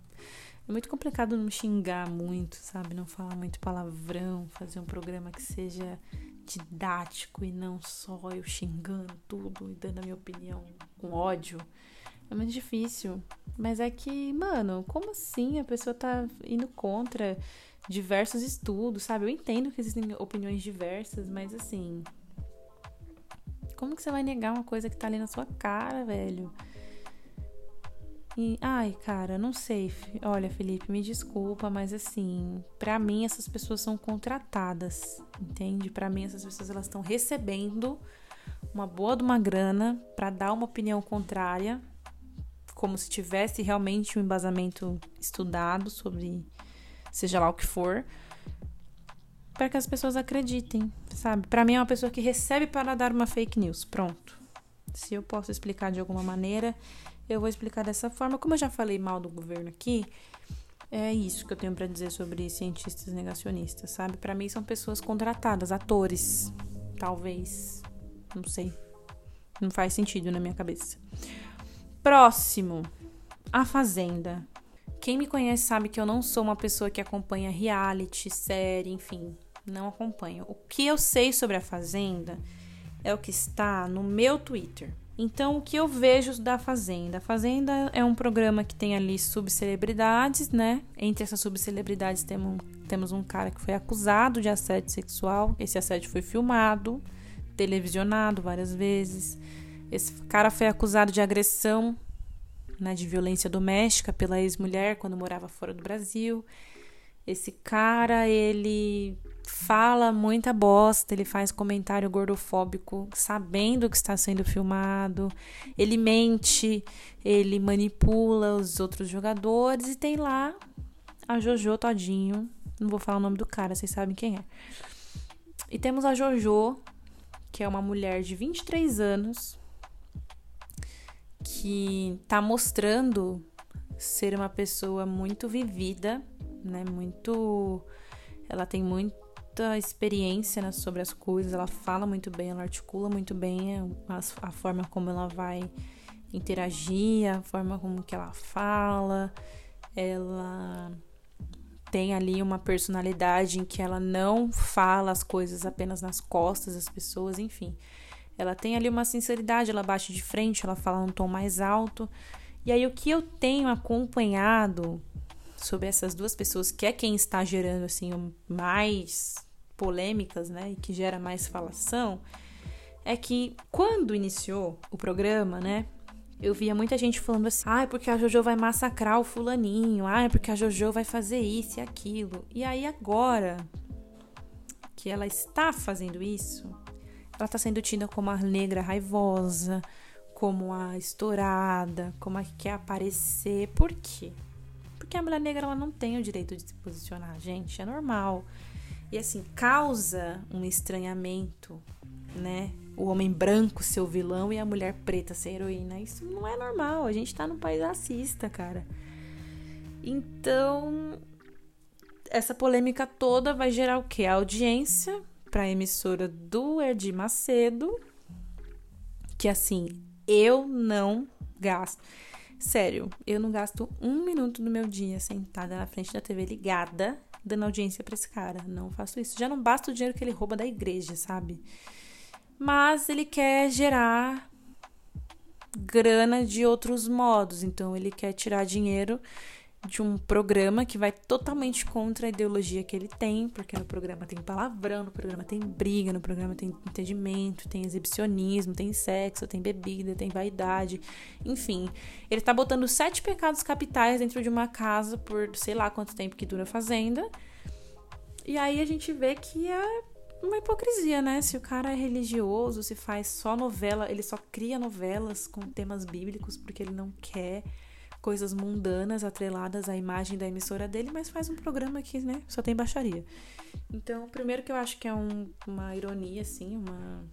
é muito complicado não xingar muito, sabe? Não falar muito palavrão, fazer um programa que seja didático e não só eu xingando tudo e dando a minha opinião com ódio. É muito difícil. Mas é que, mano, como assim a pessoa tá indo contra diversos estudos, sabe? Eu entendo que existem opiniões diversas, mas assim. Como que você vai negar uma coisa que tá ali na sua cara, velho? E, ai, cara, não sei. Olha, Felipe, me desculpa, mas assim, para mim essas pessoas são contratadas, entende? Para mim essas pessoas elas estão recebendo uma boa de uma grana para dar uma opinião contrária, como se tivesse realmente um embasamento estudado sobre seja lá o que for, para que as pessoas acreditem, sabe? Para mim é uma pessoa que recebe para dar uma fake news. Pronto. Se eu posso explicar de alguma maneira, eu vou explicar dessa forma. Como eu já falei mal do governo aqui, é isso que eu tenho para dizer sobre cientistas negacionistas, sabe? Para mim são pessoas contratadas, atores, talvez, não sei. Não faz sentido na minha cabeça. Próximo, A Fazenda. Quem me conhece sabe que eu não sou uma pessoa que acompanha reality, série, enfim, não acompanho. O que eu sei sobre a Fazenda é o que está no meu Twitter. Então, o que eu vejo da Fazenda? A Fazenda é um programa que tem ali subcelebridades, né? Entre essas subcelebridades temos, temos um cara que foi acusado de assédio sexual. Esse assédio foi filmado, televisionado várias vezes. Esse cara foi acusado de agressão né, de violência doméstica pela ex-mulher quando morava fora do Brasil. Esse cara, ele fala muita bosta, ele faz comentário gordofóbico sabendo que está sendo filmado, ele mente, ele manipula os outros jogadores e tem lá a Jojo Todinho, não vou falar o nome do cara, vocês sabem quem é. E temos a Jojo, que é uma mulher de 23 anos, que tá mostrando ser uma pessoa muito vivida, né? Muito. Ela tem muita experiência né, sobre as coisas, ela fala muito bem, ela articula muito bem a, a forma como ela vai interagir, a forma como que ela fala. Ela tem ali uma personalidade em que ela não fala as coisas apenas nas costas das pessoas, enfim. Ela tem ali uma sinceridade, ela bate de frente, ela fala num tom mais alto. E aí o que eu tenho acompanhado sobre essas duas pessoas, que é quem está gerando assim mais polêmicas, né, e que gera mais falação, é que quando iniciou o programa, né, eu via muita gente falando assim: "Ai, ah, porque a JoJo vai massacrar o fulaninho. Ah, porque a JoJo vai fazer isso e aquilo". E aí agora que ela está fazendo isso, ela está sendo tida como a negra raivosa, como a estourada, como a que quer aparecer. Por quê? Porque a mulher negra ela não tem o direito de se posicionar, gente, é normal. E assim, causa um estranhamento, né? O homem branco ser o vilão e a mulher preta ser heroína. Isso não é normal. A gente tá num país racista, cara. Então, essa polêmica toda vai gerar o quê? A audiência para a emissora do Edir Macedo, que assim, eu não gasto. Sério, eu não gasto um minuto do meu dia sentada na frente da TV ligada, dando audiência para esse cara. Não faço isso. Já não basta o dinheiro que ele rouba da igreja, sabe? Mas ele quer gerar grana de outros modos. Então ele quer tirar dinheiro de um programa que vai totalmente contra a ideologia que ele tem, porque no programa tem palavrão, no programa tem briga, no programa tem entendimento, tem exibicionismo, tem sexo, tem bebida, tem vaidade, enfim. Ele tá botando sete pecados capitais dentro de uma casa por sei lá quanto tempo que dura a fazenda. E aí a gente vê que é uma hipocrisia, né? Se o cara é religioso, se faz só novela, ele só cria novelas com temas bíblicos porque ele não quer coisas mundanas atreladas à imagem da emissora dele, mas faz um programa que, né, só tem baixaria. Então, primeiro que eu acho que é um, uma ironia, assim, uma,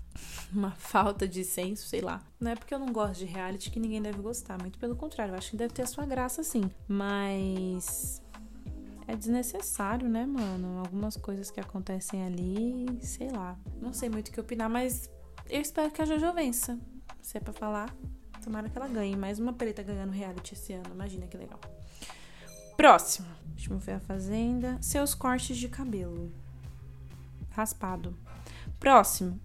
uma falta de senso, sei lá. Não é porque eu não gosto de reality que ninguém deve gostar, muito pelo contrário, eu acho que deve ter a sua graça, sim. Mas é desnecessário, né, mano? Algumas coisas que acontecem ali, sei lá. Não sei muito o que opinar, mas eu espero que a Jojo vença. Se é pra falar, tomara que ela ganhe. Mais uma preta ganhando reality esse ano. Imagina que legal. Próximo. Deixa eu ver a Fazenda. Seus cortes de cabelo. Raspado. Próximo.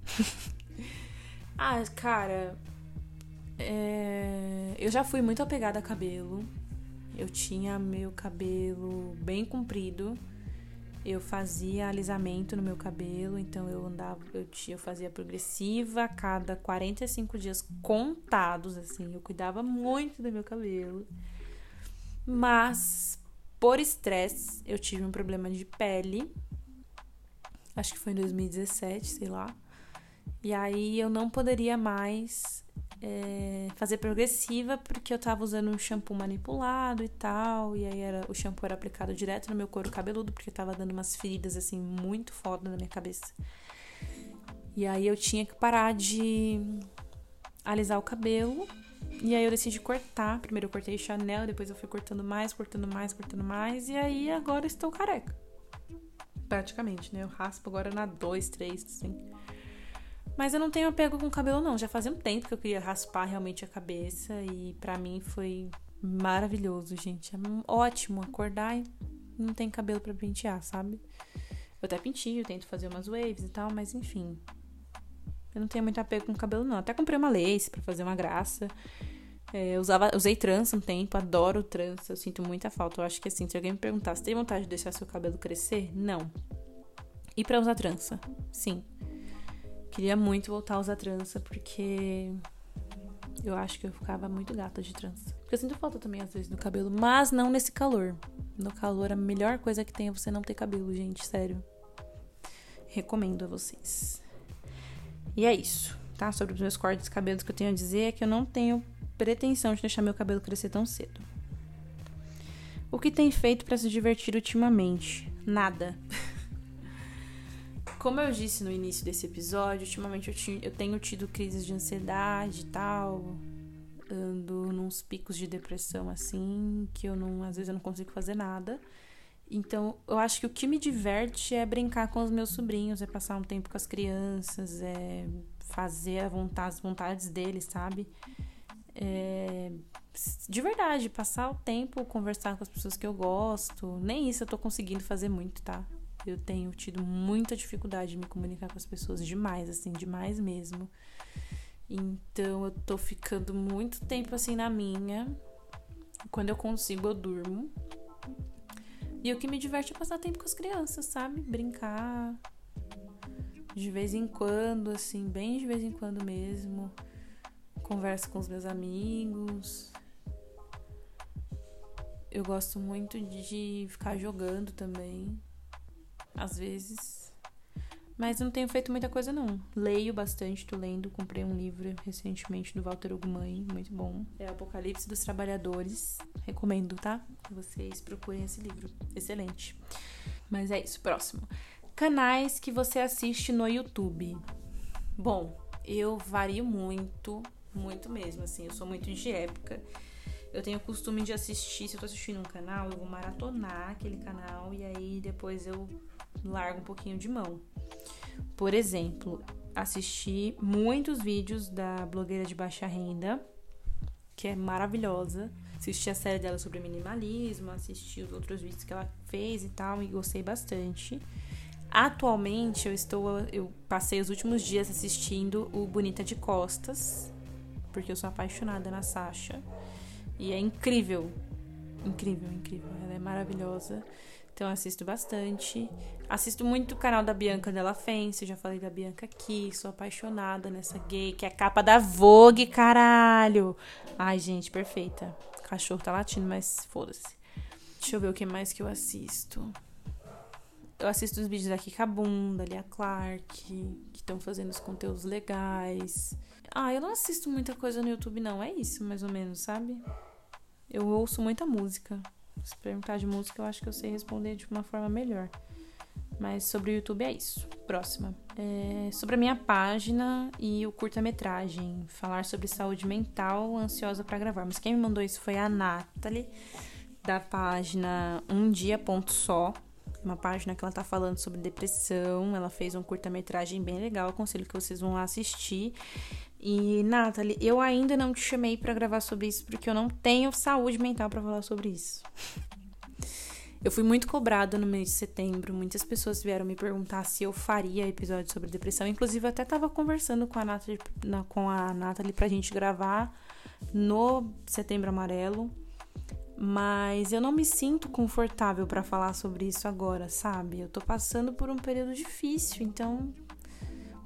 ah, cara. É... Eu já fui muito apegada a cabelo. Eu tinha meu cabelo bem comprido. Eu fazia alisamento no meu cabelo, então eu andava, eu, eu fazia progressiva a cada 45 dias contados, assim. Eu cuidava muito do meu cabelo. Mas, por estresse, eu tive um problema de pele. Acho que foi em 2017, sei lá. E aí eu não poderia mais é, fazer progressiva porque eu tava usando um shampoo manipulado e tal. E aí era, o shampoo era aplicado direto no meu couro cabeludo porque tava dando umas feridas assim muito foda na minha cabeça. E aí eu tinha que parar de alisar o cabelo. E aí eu decidi cortar. Primeiro eu cortei Chanel, depois eu fui cortando mais, cortando mais, cortando mais. E aí agora estou careca. Praticamente, né? Eu raspo agora na 2, 3, assim. Mas eu não tenho apego com o cabelo, não. Já fazia um tempo que eu queria raspar realmente a cabeça. E para mim foi maravilhoso, gente. É ótimo acordar e não tem cabelo para pentear, sabe? Eu até pentio, tento fazer umas waves e tal, mas enfim. Eu não tenho muito apego com o cabelo, não. Até comprei uma lace para fazer uma graça. É, usava, usei trança um tempo, adoro trança, eu sinto muita falta. Eu acho que assim, se alguém me perguntar se tem vontade de deixar seu cabelo crescer, não. E para usar trança? Sim. Queria muito voltar a usar trança, porque eu acho que eu ficava muito gata de trança. Porque eu sinto falta também, às vezes, no cabelo, mas não nesse calor. No calor, a melhor coisa que tem é você não ter cabelo, gente, sério. Recomendo a vocês. E é isso, tá? Sobre os meus cortes de cabelos que eu tenho a dizer é que eu não tenho pretensão de deixar meu cabelo crescer tão cedo. O que tem feito para se divertir ultimamente? Nada. Como eu disse no início desse episódio, ultimamente eu, eu tenho tido crises de ansiedade e tal. Ando nos picos de depressão assim, que eu não, às vezes eu não consigo fazer nada. Então, eu acho que o que me diverte é brincar com os meus sobrinhos, é passar um tempo com as crianças, é fazer vontade, as vontades deles, sabe? É, de verdade, passar o tempo, conversar com as pessoas que eu gosto. Nem isso eu tô conseguindo fazer muito, tá? Eu tenho tido muita dificuldade em me comunicar com as pessoas, demais, assim, demais mesmo. Então eu tô ficando muito tempo assim na minha. Quando eu consigo, eu durmo. E o que me diverte é passar tempo com as crianças, sabe? Brincar. De vez em quando, assim, bem de vez em quando mesmo. Converso com os meus amigos. Eu gosto muito de ficar jogando também às vezes. Mas não tenho feito muita coisa, não. Leio bastante, tô lendo. Comprei um livro recentemente do Walter Ugumãe, muito bom. É Apocalipse dos Trabalhadores. Recomendo, tá? Que vocês procurem esse livro. Excelente. Mas é isso, próximo. Canais que você assiste no YouTube. Bom, eu vario muito, muito mesmo, assim. Eu sou muito de época. Eu tenho o costume de assistir, se eu tô assistindo um canal, eu vou maratonar aquele canal e aí depois eu largo um pouquinho de mão. Por exemplo, assisti muitos vídeos da blogueira de baixa renda, que é maravilhosa. Assisti a série dela sobre minimalismo, assisti os outros vídeos que ela fez e tal, e gostei bastante. Atualmente eu estou. Eu passei os últimos dias assistindo o Bonita de Costas, porque eu sou apaixonada na Sasha. E é incrível. Incrível, incrível. Ela é maravilhosa. Então eu assisto bastante. Assisto muito o canal da Bianca Della Fence, já falei da Bianca aqui, sou apaixonada nessa gay, que é a capa da Vogue, caralho. Ai, gente, perfeita. O cachorro tá latindo, mas foda-se. Deixa eu ver o que mais que eu assisto. Eu assisto os vídeos da Kika Bunda, Lia Clark, que estão fazendo os conteúdos legais. Ah, eu não assisto muita coisa no YouTube, não. É isso, mais ou menos, sabe? Eu ouço muita música. Se perguntar de música, eu acho que eu sei responder de uma forma melhor. Mas sobre o YouTube é isso. Próxima. É sobre a minha página e o curta-metragem. Falar sobre saúde mental, ansiosa para gravar. Mas quem me mandou isso foi a Nathalie, da página Um Dia Ponto Só. Uma página que ela tá falando sobre depressão. Ela fez um curta-metragem bem legal, aconselho que vocês vão lá assistir. E, Nathalie, eu ainda não te chamei para gravar sobre isso porque eu não tenho saúde mental para falar sobre isso. Eu fui muito cobrada no mês de setembro. Muitas pessoas vieram me perguntar se eu faria episódio sobre depressão. Inclusive, eu até tava conversando com a Nathalie, com a Nathalie pra gente gravar no Setembro Amarelo. Mas eu não me sinto confortável para falar sobre isso agora, sabe? Eu tô passando por um período difícil, então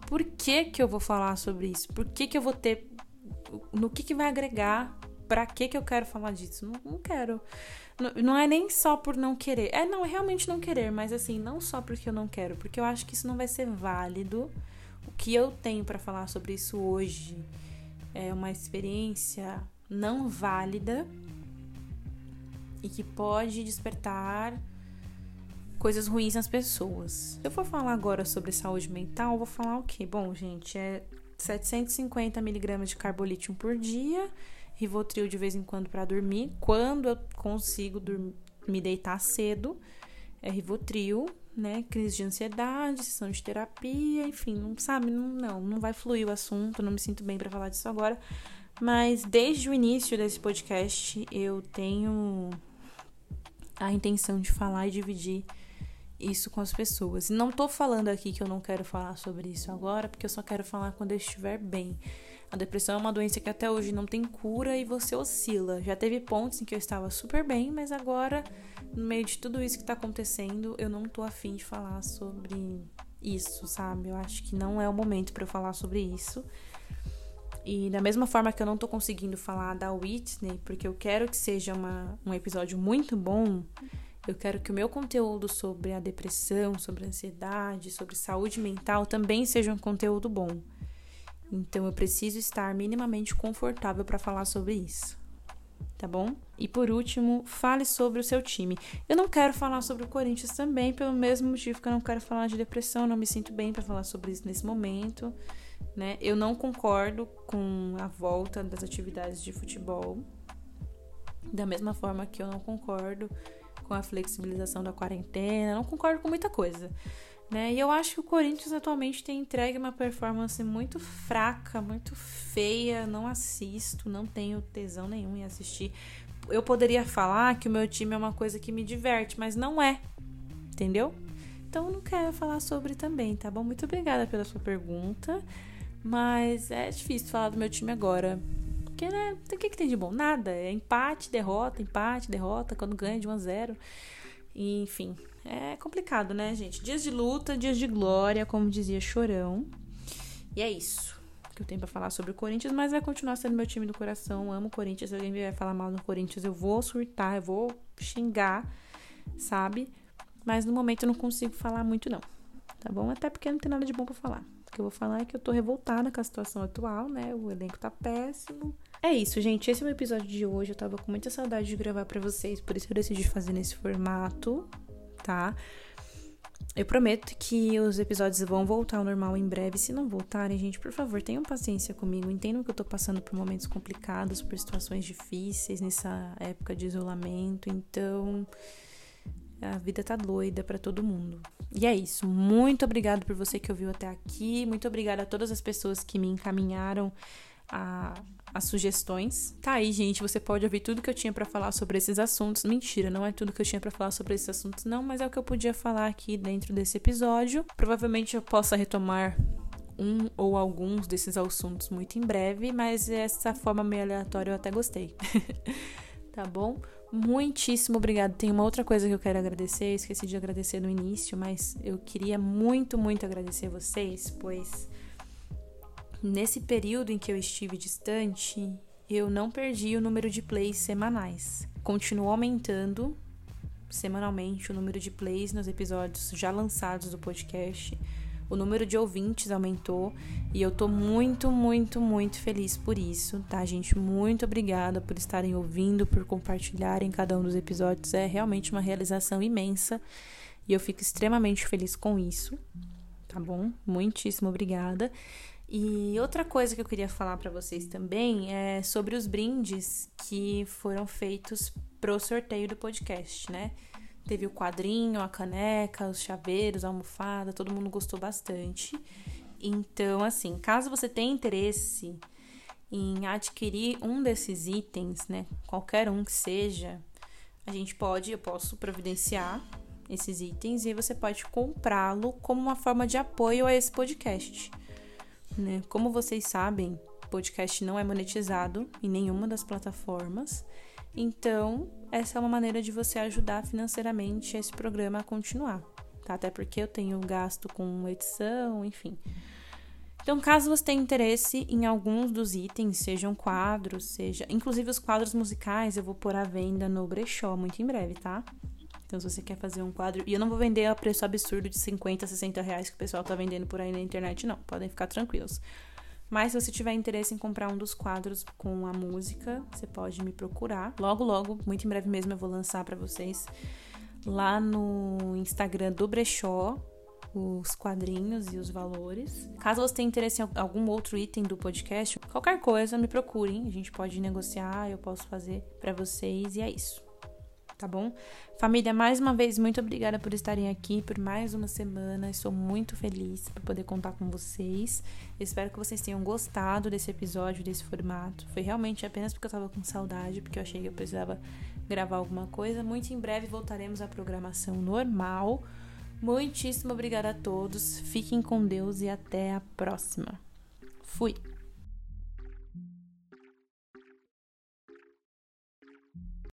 por que que eu vou falar sobre isso? Por que que eu vou ter no que que vai agregar? Para que que eu quero falar disso? Não, não quero. Não, não, é nem só por não querer. É não, é realmente não querer, mas assim, não só porque eu não quero, porque eu acho que isso não vai ser válido. O que eu tenho para falar sobre isso hoje é uma experiência não válida e que pode despertar coisas ruins nas pessoas. Se eu for falar agora sobre saúde mental, vou falar o quê? Bom, gente, é 750 miligramas de carbolítio por dia, Rivotril de vez em quando para dormir. Quando eu consigo dormir, me deitar cedo, é Rivotril, né? Crise de ansiedade, sessão de terapia, enfim, não sabe, não, não, não vai fluir o assunto, não me sinto bem para falar disso agora. Mas desde o início desse podcast eu tenho a intenção de falar e dividir isso com as pessoas. E não tô falando aqui que eu não quero falar sobre isso agora, porque eu só quero falar quando eu estiver bem. A depressão é uma doença que até hoje não tem cura e você oscila. Já teve pontos em que eu estava super bem, mas agora, no meio de tudo isso que tá acontecendo, eu não tô afim de falar sobre isso, sabe? Eu acho que não é o momento para eu falar sobre isso. E da mesma forma que eu não tô conseguindo falar da Whitney, porque eu quero que seja uma, um episódio muito bom, eu quero que o meu conteúdo sobre a depressão, sobre a ansiedade, sobre saúde mental também seja um conteúdo bom. Então eu preciso estar minimamente confortável para falar sobre isso. Tá bom? E por último, fale sobre o seu time. Eu não quero falar sobre o Corinthians também, pelo mesmo motivo que eu não quero falar de depressão, não me sinto bem para falar sobre isso nesse momento, né? Eu não concordo com a volta das atividades de futebol. Da mesma forma que eu não concordo com a flexibilização da quarentena, não concordo com muita coisa. Né? E eu acho que o Corinthians atualmente tem entregue uma performance muito fraca, muito feia. Não assisto, não tenho tesão nenhum em assistir. Eu poderia falar que o meu time é uma coisa que me diverte, mas não é. Entendeu? Então não quero falar sobre também, tá bom? Muito obrigada pela sua pergunta. Mas é difícil falar do meu time agora. Porque, né? O que, que tem de bom? Nada. É empate, derrota, empate, derrota, quando ganha de 1 a 0 enfim, é complicado, né, gente? Dias de luta, dias de glória, como dizia Chorão. E é isso que eu tenho para falar sobre o Corinthians, mas vai continuar sendo meu time do coração. Amo o Corinthians. Se alguém vier falar mal do Corinthians, eu vou surtar, eu vou xingar, sabe? Mas no momento eu não consigo falar muito, não. Tá bom? Até porque não tem nada de bom para falar. O que eu vou falar é que eu tô revoltada com a situação atual, né? O elenco tá péssimo. É isso, gente. Esse é o episódio de hoje. Eu tava com muita saudade de gravar para vocês, por isso eu decidi fazer nesse formato, tá? Eu prometo que os episódios vão voltar ao normal em breve. Se não voltarem, gente, por favor, tenham paciência comigo. Entendam que eu tô passando por momentos complicados, por situações difíceis nessa época de isolamento. Então, a vida tá doida para todo mundo. E é isso. Muito obrigado por você que ouviu até aqui. Muito obrigada a todas as pessoas que me encaminharam a, as sugestões. Tá aí, gente. Você pode ouvir tudo que eu tinha para falar sobre esses assuntos. Mentira, não é tudo que eu tinha para falar sobre esses assuntos, não, mas é o que eu podia falar aqui dentro desse episódio. Provavelmente eu possa retomar um ou alguns desses assuntos muito em breve, mas essa forma meio aleatória eu até gostei. tá bom? Muitíssimo obrigado. Tem uma outra coisa que eu quero agradecer, esqueci de agradecer no início, mas eu queria muito, muito agradecer vocês, pois nesse período em que eu estive distante, eu não perdi o número de plays semanais. Continuou aumentando semanalmente o número de plays nos episódios já lançados do podcast o número de ouvintes aumentou e eu tô muito, muito, muito feliz por isso, tá, gente? Muito obrigada por estarem ouvindo, por compartilharem cada um dos episódios. É realmente uma realização imensa e eu fico extremamente feliz com isso, tá bom? Muitíssimo obrigada. E outra coisa que eu queria falar para vocês também é sobre os brindes que foram feitos pro sorteio do podcast, né? Teve o quadrinho, a caneca, os chaveiros, a almofada, todo mundo gostou bastante. Então, assim, caso você tenha interesse em adquirir um desses itens, né, qualquer um que seja, a gente pode, eu posso providenciar esses itens e você pode comprá-lo como uma forma de apoio a esse podcast. Né? Como vocês sabem, podcast não é monetizado em nenhuma das plataformas. Então, essa é uma maneira de você ajudar financeiramente esse programa a continuar. Tá? Até porque eu tenho gasto com edição, enfim. Então, caso você tenha interesse em alguns dos itens, sejam quadros, seja. Inclusive os quadros musicais, eu vou pôr à venda no brechó muito em breve, tá? Então, se você quer fazer um quadro. E eu não vou vender a preço absurdo de 50, 60 reais que o pessoal tá vendendo por aí na internet, não. Podem ficar tranquilos. Mas se você tiver interesse em comprar um dos quadros com a música, você pode me procurar. Logo, logo, muito em breve mesmo, eu vou lançar para vocês lá no Instagram do Brechó os quadrinhos e os valores. Caso você tenha interesse em algum outro item do podcast, qualquer coisa, me procurem. A gente pode negociar, eu posso fazer para vocês e é isso tá bom? Família, mais uma vez, muito obrigada por estarem aqui por mais uma semana. Estou muito feliz por poder contar com vocês. Espero que vocês tenham gostado desse episódio, desse formato. Foi realmente apenas porque eu tava com saudade, porque eu achei que eu precisava gravar alguma coisa. Muito em breve voltaremos à programação normal. Muitíssimo obrigada a todos. Fiquem com Deus e até a próxima. Fui!